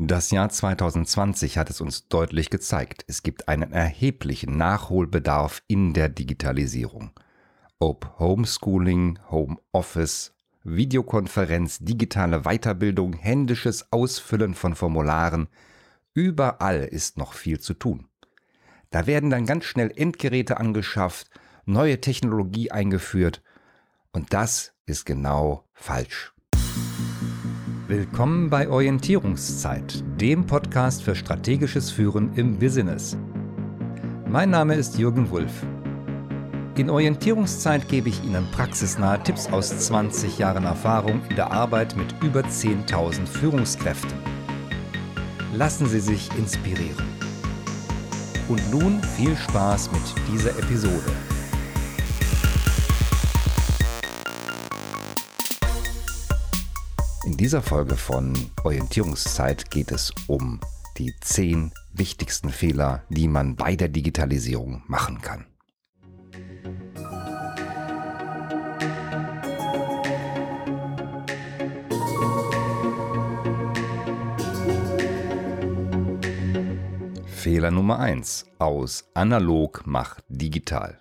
Das Jahr 2020 hat es uns deutlich gezeigt, es gibt einen erheblichen Nachholbedarf in der Digitalisierung. Ob Homeschooling, Homeoffice, Videokonferenz, digitale Weiterbildung, händisches Ausfüllen von Formularen, überall ist noch viel zu tun. Da werden dann ganz schnell Endgeräte angeschafft, neue Technologie eingeführt und das ist genau falsch. Willkommen bei Orientierungszeit, dem Podcast für strategisches Führen im Business. Mein Name ist Jürgen Wulff. In Orientierungszeit gebe ich Ihnen praxisnahe Tipps aus 20 Jahren Erfahrung in der Arbeit mit über 10.000 Führungskräften. Lassen Sie sich inspirieren. Und nun viel Spaß mit dieser Episode. Dieser Folge von Orientierungszeit geht es um die zehn wichtigsten Fehler, die man bei der Digitalisierung machen kann. Fehler Nummer eins: Aus analog macht digital.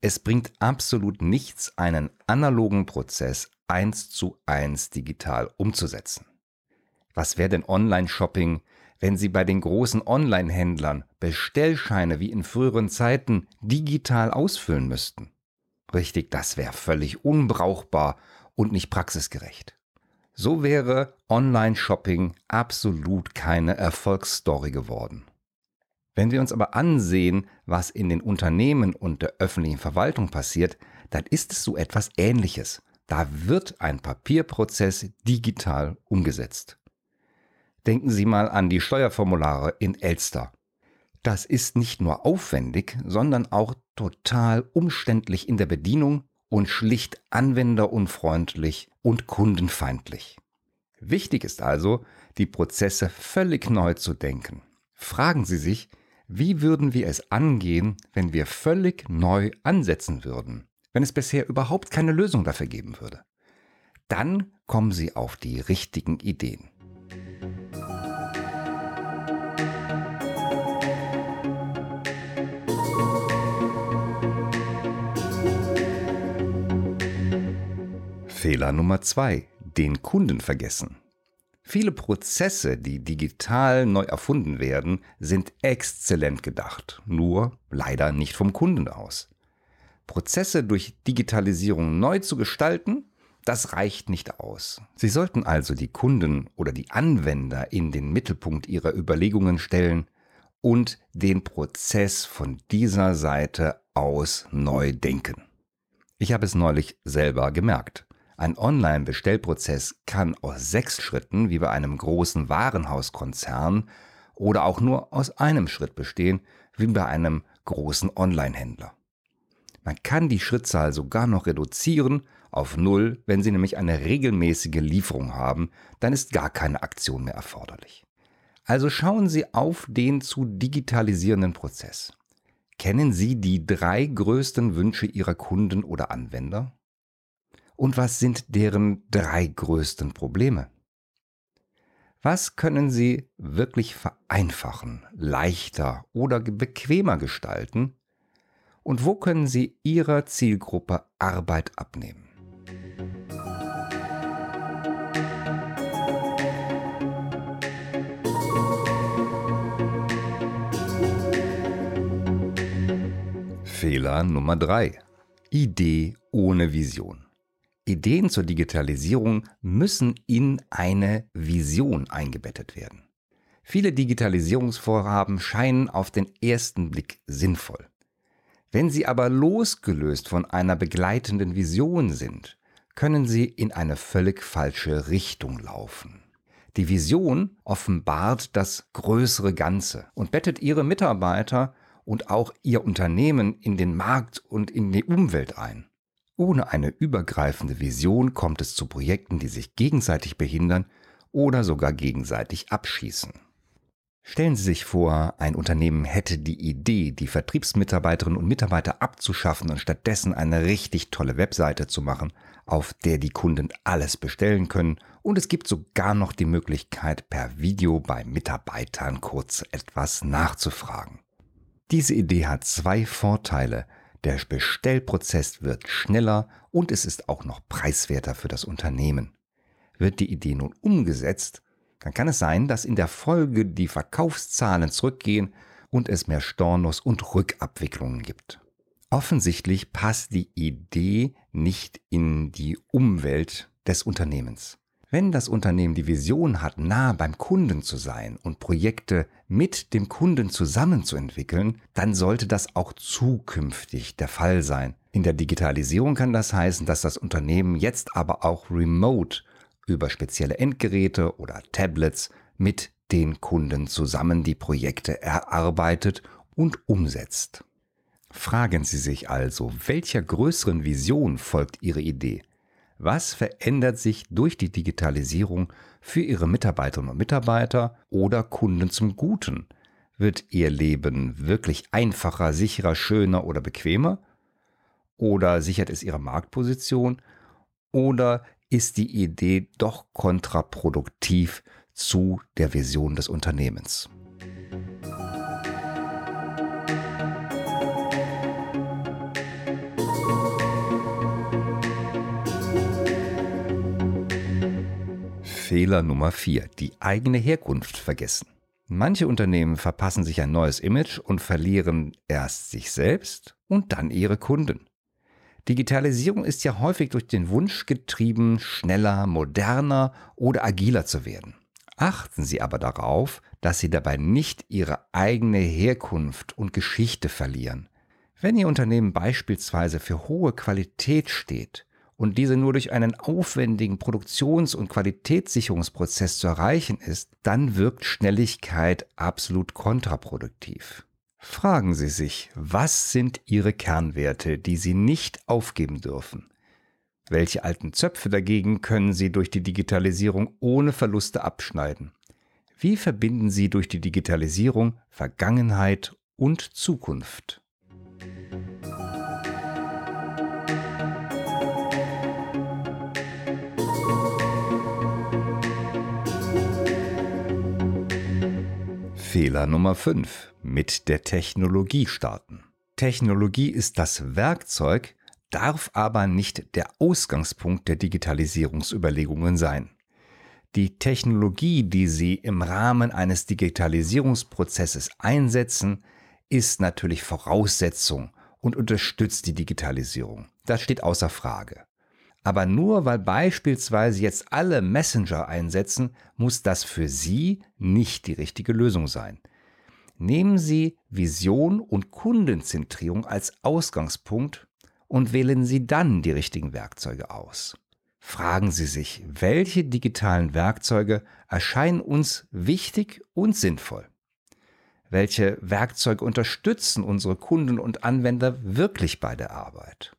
Es bringt absolut nichts, einen analogen Prozess eins zu eins digital umzusetzen. Was wäre denn Online-Shopping, wenn Sie bei den großen Online-Händlern Bestellscheine wie in früheren Zeiten digital ausfüllen müssten? Richtig, das wäre völlig unbrauchbar und nicht praxisgerecht. So wäre Online-Shopping absolut keine Erfolgsstory geworden. Wenn wir uns aber ansehen, was in den Unternehmen und der öffentlichen Verwaltung passiert, dann ist es so etwas Ähnliches. Da wird ein Papierprozess digital umgesetzt. Denken Sie mal an die Steuerformulare in Elster. Das ist nicht nur aufwendig, sondern auch total umständlich in der Bedienung und schlicht anwenderunfreundlich und kundenfeindlich. Wichtig ist also, die Prozesse völlig neu zu denken. Fragen Sie sich, wie würden wir es angehen, wenn wir völlig neu ansetzen würden? Wenn es bisher überhaupt keine Lösung dafür geben würde. Dann kommen Sie auf die richtigen Ideen. Fehler Nummer zwei: Den Kunden vergessen. Viele Prozesse, die digital neu erfunden werden, sind exzellent gedacht, nur leider nicht vom Kunden aus. Prozesse durch Digitalisierung neu zu gestalten, das reicht nicht aus. Sie sollten also die Kunden oder die Anwender in den Mittelpunkt ihrer Überlegungen stellen und den Prozess von dieser Seite aus neu denken. Ich habe es neulich selber gemerkt. Ein Online-Bestellprozess kann aus sechs Schritten, wie bei einem großen Warenhauskonzern, oder auch nur aus einem Schritt bestehen, wie bei einem großen Online-Händler. Man kann die Schrittzahl sogar noch reduzieren auf null, wenn Sie nämlich eine regelmäßige Lieferung haben, dann ist gar keine Aktion mehr erforderlich. Also schauen Sie auf den zu digitalisierenden Prozess. Kennen Sie die drei größten Wünsche Ihrer Kunden oder Anwender? Und was sind deren drei größten Probleme? Was können Sie wirklich vereinfachen, leichter oder bequemer gestalten, und wo können Sie Ihrer Zielgruppe Arbeit abnehmen? Fehler Nummer 3. Idee ohne Vision. Ideen zur Digitalisierung müssen in eine Vision eingebettet werden. Viele Digitalisierungsvorhaben scheinen auf den ersten Blick sinnvoll. Wenn sie aber losgelöst von einer begleitenden Vision sind, können sie in eine völlig falsche Richtung laufen. Die Vision offenbart das größere Ganze und bettet ihre Mitarbeiter und auch ihr Unternehmen in den Markt und in die Umwelt ein. Ohne eine übergreifende Vision kommt es zu Projekten, die sich gegenseitig behindern oder sogar gegenseitig abschießen. Stellen Sie sich vor, ein Unternehmen hätte die Idee, die Vertriebsmitarbeiterinnen und Mitarbeiter abzuschaffen und stattdessen eine richtig tolle Webseite zu machen, auf der die Kunden alles bestellen können und es gibt sogar noch die Möglichkeit, per Video bei Mitarbeitern kurz etwas nachzufragen. Diese Idee hat zwei Vorteile. Der Bestellprozess wird schneller und es ist auch noch preiswerter für das Unternehmen. Wird die Idee nun umgesetzt, dann kann es sein, dass in der Folge die Verkaufszahlen zurückgehen und es mehr Stornos und Rückabwicklungen gibt. Offensichtlich passt die Idee nicht in die Umwelt des Unternehmens. Wenn das Unternehmen die Vision hat, nah beim Kunden zu sein und Projekte mit dem Kunden zusammenzuentwickeln, dann sollte das auch zukünftig der Fall sein. In der Digitalisierung kann das heißen, dass das Unternehmen jetzt aber auch remote über spezielle Endgeräte oder Tablets mit den Kunden zusammen die Projekte erarbeitet und umsetzt. Fragen Sie sich also, welcher größeren Vision folgt Ihre Idee? Was verändert sich durch die Digitalisierung für Ihre Mitarbeiterinnen und Mitarbeiter oder Kunden zum Guten? Wird Ihr Leben wirklich einfacher, sicherer, schöner oder bequemer? Oder sichert es Ihre Marktposition? Oder ist die Idee doch kontraproduktiv zu der Vision des Unternehmens. Fehler Nummer 4. Die eigene Herkunft vergessen. Manche Unternehmen verpassen sich ein neues Image und verlieren erst sich selbst und dann ihre Kunden. Digitalisierung ist ja häufig durch den Wunsch getrieben, schneller, moderner oder agiler zu werden. Achten Sie aber darauf, dass Sie dabei nicht Ihre eigene Herkunft und Geschichte verlieren. Wenn Ihr Unternehmen beispielsweise für hohe Qualität steht und diese nur durch einen aufwendigen Produktions- und Qualitätssicherungsprozess zu erreichen ist, dann wirkt Schnelligkeit absolut kontraproduktiv. Fragen Sie sich, was sind Ihre Kernwerte, die Sie nicht aufgeben dürfen? Welche alten Zöpfe dagegen können Sie durch die Digitalisierung ohne Verluste abschneiden? Wie verbinden Sie durch die Digitalisierung Vergangenheit und Zukunft? Fehler Nummer 5. Mit der Technologie starten. Technologie ist das Werkzeug, darf aber nicht der Ausgangspunkt der Digitalisierungsüberlegungen sein. Die Technologie, die Sie im Rahmen eines Digitalisierungsprozesses einsetzen, ist natürlich Voraussetzung und unterstützt die Digitalisierung. Das steht außer Frage. Aber nur weil beispielsweise jetzt alle Messenger einsetzen, muss das für Sie nicht die richtige Lösung sein. Nehmen Sie Vision und Kundenzentrierung als Ausgangspunkt und wählen Sie dann die richtigen Werkzeuge aus. Fragen Sie sich, welche digitalen Werkzeuge erscheinen uns wichtig und sinnvoll? Welche Werkzeuge unterstützen unsere Kunden und Anwender wirklich bei der Arbeit?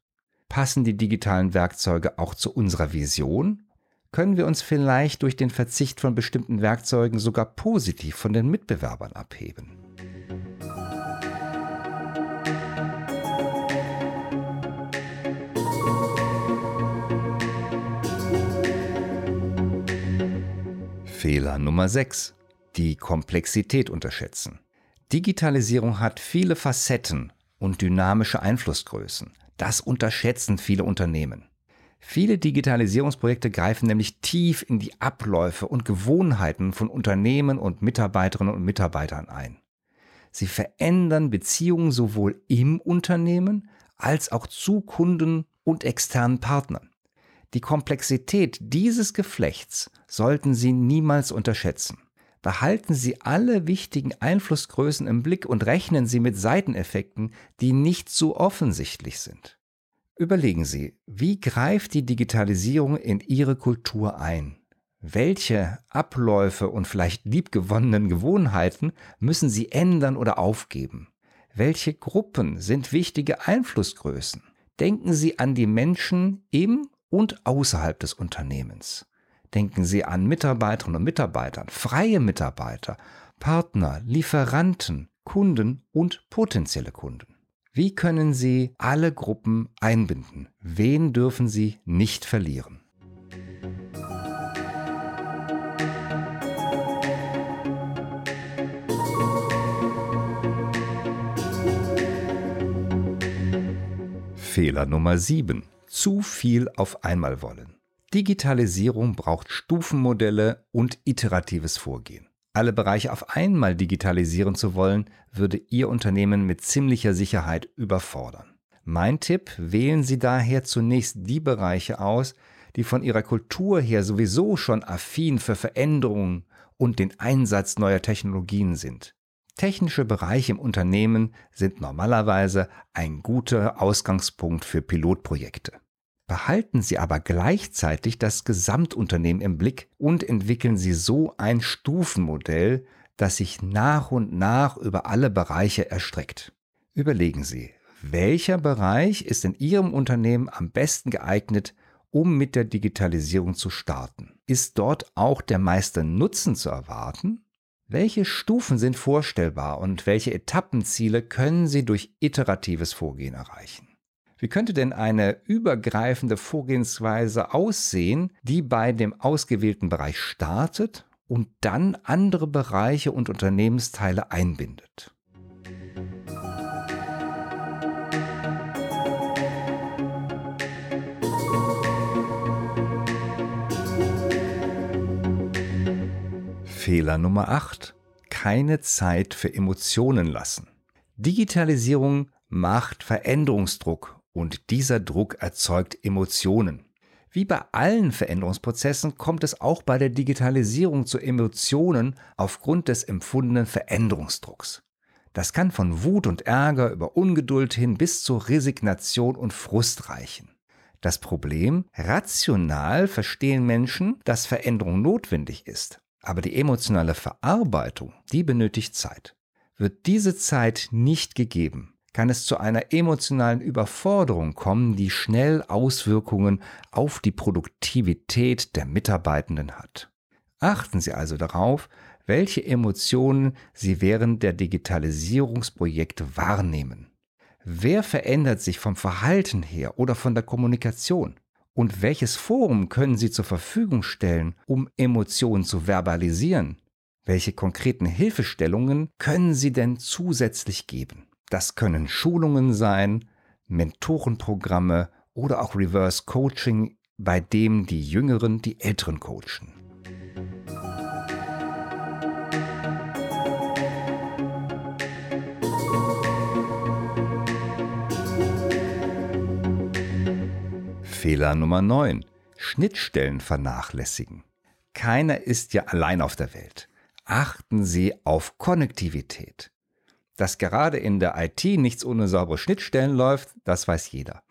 Passen die digitalen Werkzeuge auch zu unserer Vision? Können wir uns vielleicht durch den Verzicht von bestimmten Werkzeugen sogar positiv von den Mitbewerbern abheben? Fehler Nummer 6. Die Komplexität unterschätzen. Digitalisierung hat viele Facetten und dynamische Einflussgrößen. Das unterschätzen viele Unternehmen. Viele Digitalisierungsprojekte greifen nämlich tief in die Abläufe und Gewohnheiten von Unternehmen und Mitarbeiterinnen und Mitarbeitern ein. Sie verändern Beziehungen sowohl im Unternehmen als auch zu Kunden und externen Partnern. Die Komplexität dieses Geflechts sollten Sie niemals unterschätzen. Behalten Sie alle wichtigen Einflussgrößen im Blick und rechnen Sie mit Seiteneffekten, die nicht so offensichtlich sind. Überlegen Sie, wie greift die Digitalisierung in Ihre Kultur ein? Welche Abläufe und vielleicht liebgewonnenen Gewohnheiten müssen Sie ändern oder aufgeben? Welche Gruppen sind wichtige Einflussgrößen? Denken Sie an die Menschen im und außerhalb des Unternehmens. Denken Sie an Mitarbeiterinnen und Mitarbeiter, freie Mitarbeiter, Partner, Lieferanten, Kunden und potenzielle Kunden. Wie können Sie alle Gruppen einbinden? Wen dürfen Sie nicht verlieren? Fehler Nummer 7. Zu viel auf einmal wollen. Digitalisierung braucht Stufenmodelle und iteratives Vorgehen. Alle Bereiche auf einmal digitalisieren zu wollen, würde Ihr Unternehmen mit ziemlicher Sicherheit überfordern. Mein Tipp, wählen Sie daher zunächst die Bereiche aus, die von ihrer Kultur her sowieso schon affin für Veränderungen und den Einsatz neuer Technologien sind. Technische Bereiche im Unternehmen sind normalerweise ein guter Ausgangspunkt für Pilotprojekte. Behalten Sie aber gleichzeitig das Gesamtunternehmen im Blick und entwickeln Sie so ein Stufenmodell, das sich nach und nach über alle Bereiche erstreckt. Überlegen Sie, welcher Bereich ist in Ihrem Unternehmen am besten geeignet, um mit der Digitalisierung zu starten? Ist dort auch der meiste Nutzen zu erwarten? Welche Stufen sind vorstellbar und welche Etappenziele können Sie durch iteratives Vorgehen erreichen? Wie könnte denn eine übergreifende Vorgehensweise aussehen, die bei dem ausgewählten Bereich startet und dann andere Bereiche und Unternehmensteile einbindet? Fehler Nummer 8. Keine Zeit für Emotionen lassen. Digitalisierung macht Veränderungsdruck und dieser Druck erzeugt Emotionen. Wie bei allen Veränderungsprozessen kommt es auch bei der Digitalisierung zu Emotionen aufgrund des empfundenen Veränderungsdrucks. Das kann von Wut und Ärger über Ungeduld hin bis zu Resignation und Frust reichen. Das Problem, rational verstehen Menschen, dass Veränderung notwendig ist. Aber die emotionale Verarbeitung, die benötigt Zeit. Wird diese Zeit nicht gegeben, kann es zu einer emotionalen Überforderung kommen, die schnell Auswirkungen auf die Produktivität der Mitarbeitenden hat. Achten Sie also darauf, welche Emotionen Sie während der Digitalisierungsprojekte wahrnehmen. Wer verändert sich vom Verhalten her oder von der Kommunikation? Und welches Forum können Sie zur Verfügung stellen, um Emotionen zu verbalisieren? Welche konkreten Hilfestellungen können Sie denn zusätzlich geben? Das können Schulungen sein, Mentorenprogramme oder auch Reverse Coaching, bei dem die Jüngeren die Älteren coachen. Fehler Nummer 9. Schnittstellen vernachlässigen. Keiner ist ja allein auf der Welt. Achten Sie auf Konnektivität. Dass gerade in der IT nichts ohne saubere Schnittstellen läuft, das weiß jeder.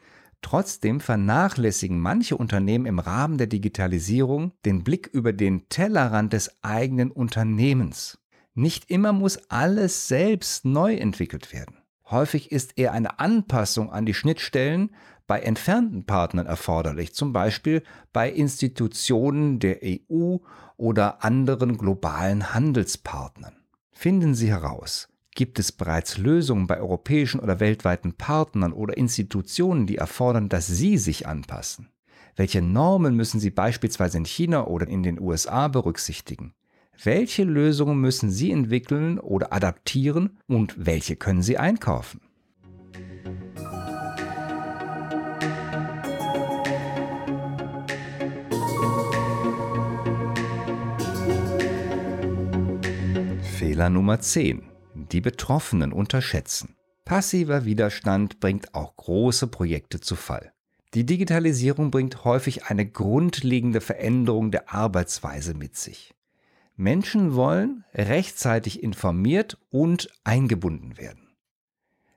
Trotzdem vernachlässigen manche Unternehmen im Rahmen der Digitalisierung den Blick über den Tellerrand des eigenen Unternehmens. Nicht immer muss alles selbst neu entwickelt werden. Häufig ist eher eine Anpassung an die Schnittstellen bei entfernten Partnern erforderlich, zum Beispiel bei Institutionen der EU oder anderen globalen Handelspartnern. Finden Sie heraus, gibt es bereits Lösungen bei europäischen oder weltweiten Partnern oder Institutionen, die erfordern, dass Sie sich anpassen? Welche Normen müssen Sie beispielsweise in China oder in den USA berücksichtigen? Welche Lösungen müssen Sie entwickeln oder adaptieren und welche können Sie einkaufen? Fehler Nummer 10. Die Betroffenen unterschätzen. Passiver Widerstand bringt auch große Projekte zu Fall. Die Digitalisierung bringt häufig eine grundlegende Veränderung der Arbeitsweise mit sich. Menschen wollen rechtzeitig informiert und eingebunden werden.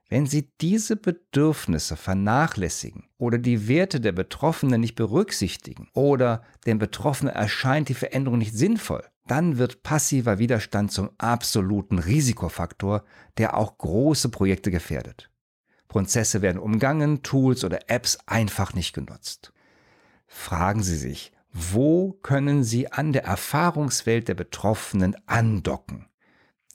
Wenn Sie diese Bedürfnisse vernachlässigen oder die Werte der Betroffenen nicht berücksichtigen oder dem Betroffenen erscheint die Veränderung nicht sinnvoll, dann wird passiver Widerstand zum absoluten Risikofaktor, der auch große Projekte gefährdet. Prozesse werden umgangen, Tools oder Apps einfach nicht genutzt. Fragen Sie sich, wo können Sie an der Erfahrungswelt der Betroffenen andocken?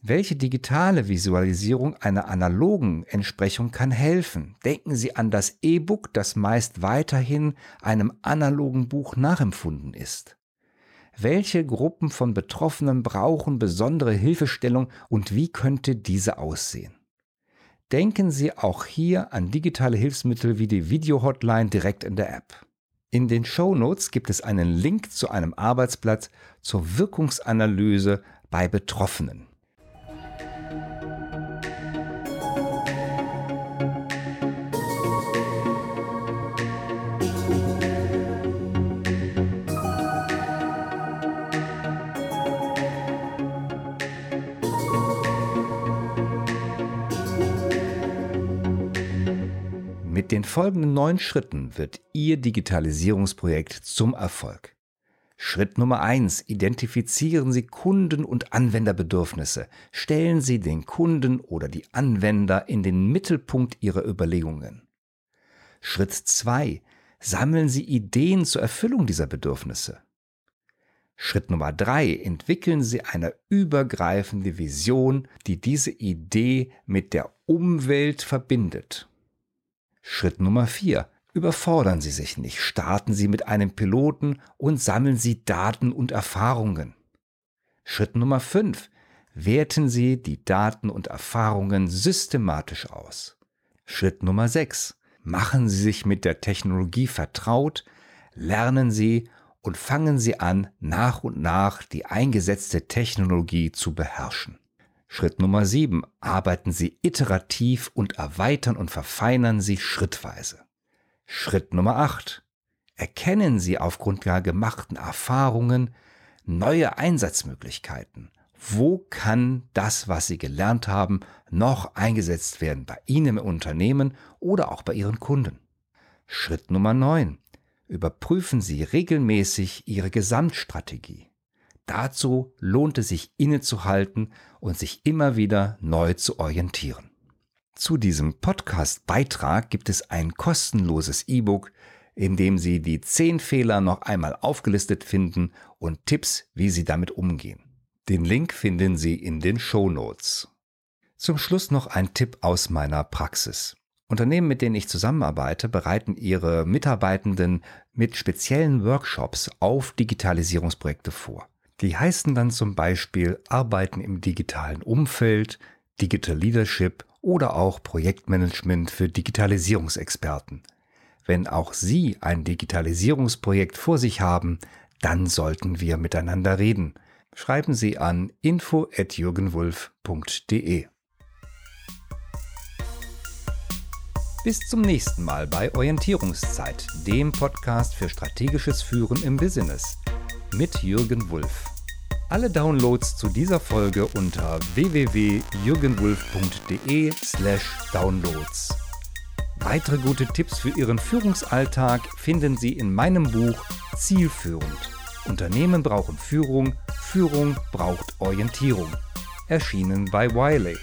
Welche digitale Visualisierung einer analogen Entsprechung kann helfen? Denken Sie an das E-Book, das meist weiterhin einem analogen Buch nachempfunden ist. Welche Gruppen von Betroffenen brauchen besondere Hilfestellung und wie könnte diese aussehen? Denken Sie auch hier an digitale Hilfsmittel wie die Video-Hotline direkt in der App. In den Show Notes gibt es einen Link zu einem Arbeitsplatz zur Wirkungsanalyse bei Betroffenen. Mit den folgenden neun Schritten wird Ihr Digitalisierungsprojekt zum Erfolg. Schritt Nummer eins: Identifizieren Sie Kunden- und Anwenderbedürfnisse. Stellen Sie den Kunden oder die Anwender in den Mittelpunkt Ihrer Überlegungen. Schritt zwei: Sammeln Sie Ideen zur Erfüllung dieser Bedürfnisse. Schritt Nummer drei: Entwickeln Sie eine übergreifende Vision, die diese Idee mit der Umwelt verbindet. Schritt Nummer 4. Überfordern Sie sich nicht. Starten Sie mit einem Piloten und sammeln Sie Daten und Erfahrungen. Schritt Nummer 5. Werten Sie die Daten und Erfahrungen systematisch aus. Schritt Nummer 6. Machen Sie sich mit der Technologie vertraut, lernen Sie und fangen Sie an, nach und nach die eingesetzte Technologie zu beherrschen. Schritt Nummer 7. Arbeiten Sie iterativ und erweitern und verfeinern Sie schrittweise. Schritt Nummer 8. Erkennen Sie aufgrund der gemachten Erfahrungen neue Einsatzmöglichkeiten. Wo kann das, was Sie gelernt haben, noch eingesetzt werden bei Ihnen im Unternehmen oder auch bei Ihren Kunden? Schritt Nummer 9. Überprüfen Sie regelmäßig Ihre Gesamtstrategie. Dazu lohnt es sich innezuhalten und sich immer wieder neu zu orientieren. Zu diesem Podcast-Beitrag gibt es ein kostenloses E-Book, in dem Sie die zehn Fehler noch einmal aufgelistet finden und Tipps, wie Sie damit umgehen. Den Link finden Sie in den Show Notes. Zum Schluss noch ein Tipp aus meiner Praxis. Unternehmen, mit denen ich zusammenarbeite, bereiten ihre Mitarbeitenden mit speziellen Workshops auf Digitalisierungsprojekte vor. Die heißen dann zum Beispiel Arbeiten im digitalen Umfeld, Digital Leadership oder auch Projektmanagement für Digitalisierungsexperten. Wenn auch Sie ein Digitalisierungsprojekt vor sich haben, dann sollten wir miteinander reden. Schreiben Sie an info@jürgenwulf.de. Bis zum nächsten Mal bei Orientierungszeit, dem Podcast für strategisches Führen im Business mit Jürgen Wulff. Alle Downloads zu dieser Folge unter www.jürgenwulff.de/downloads. Weitere gute Tipps für Ihren Führungsalltag finden Sie in meinem Buch Zielführend. Unternehmen brauchen Führung, Führung braucht Orientierung. Erschienen bei Wiley.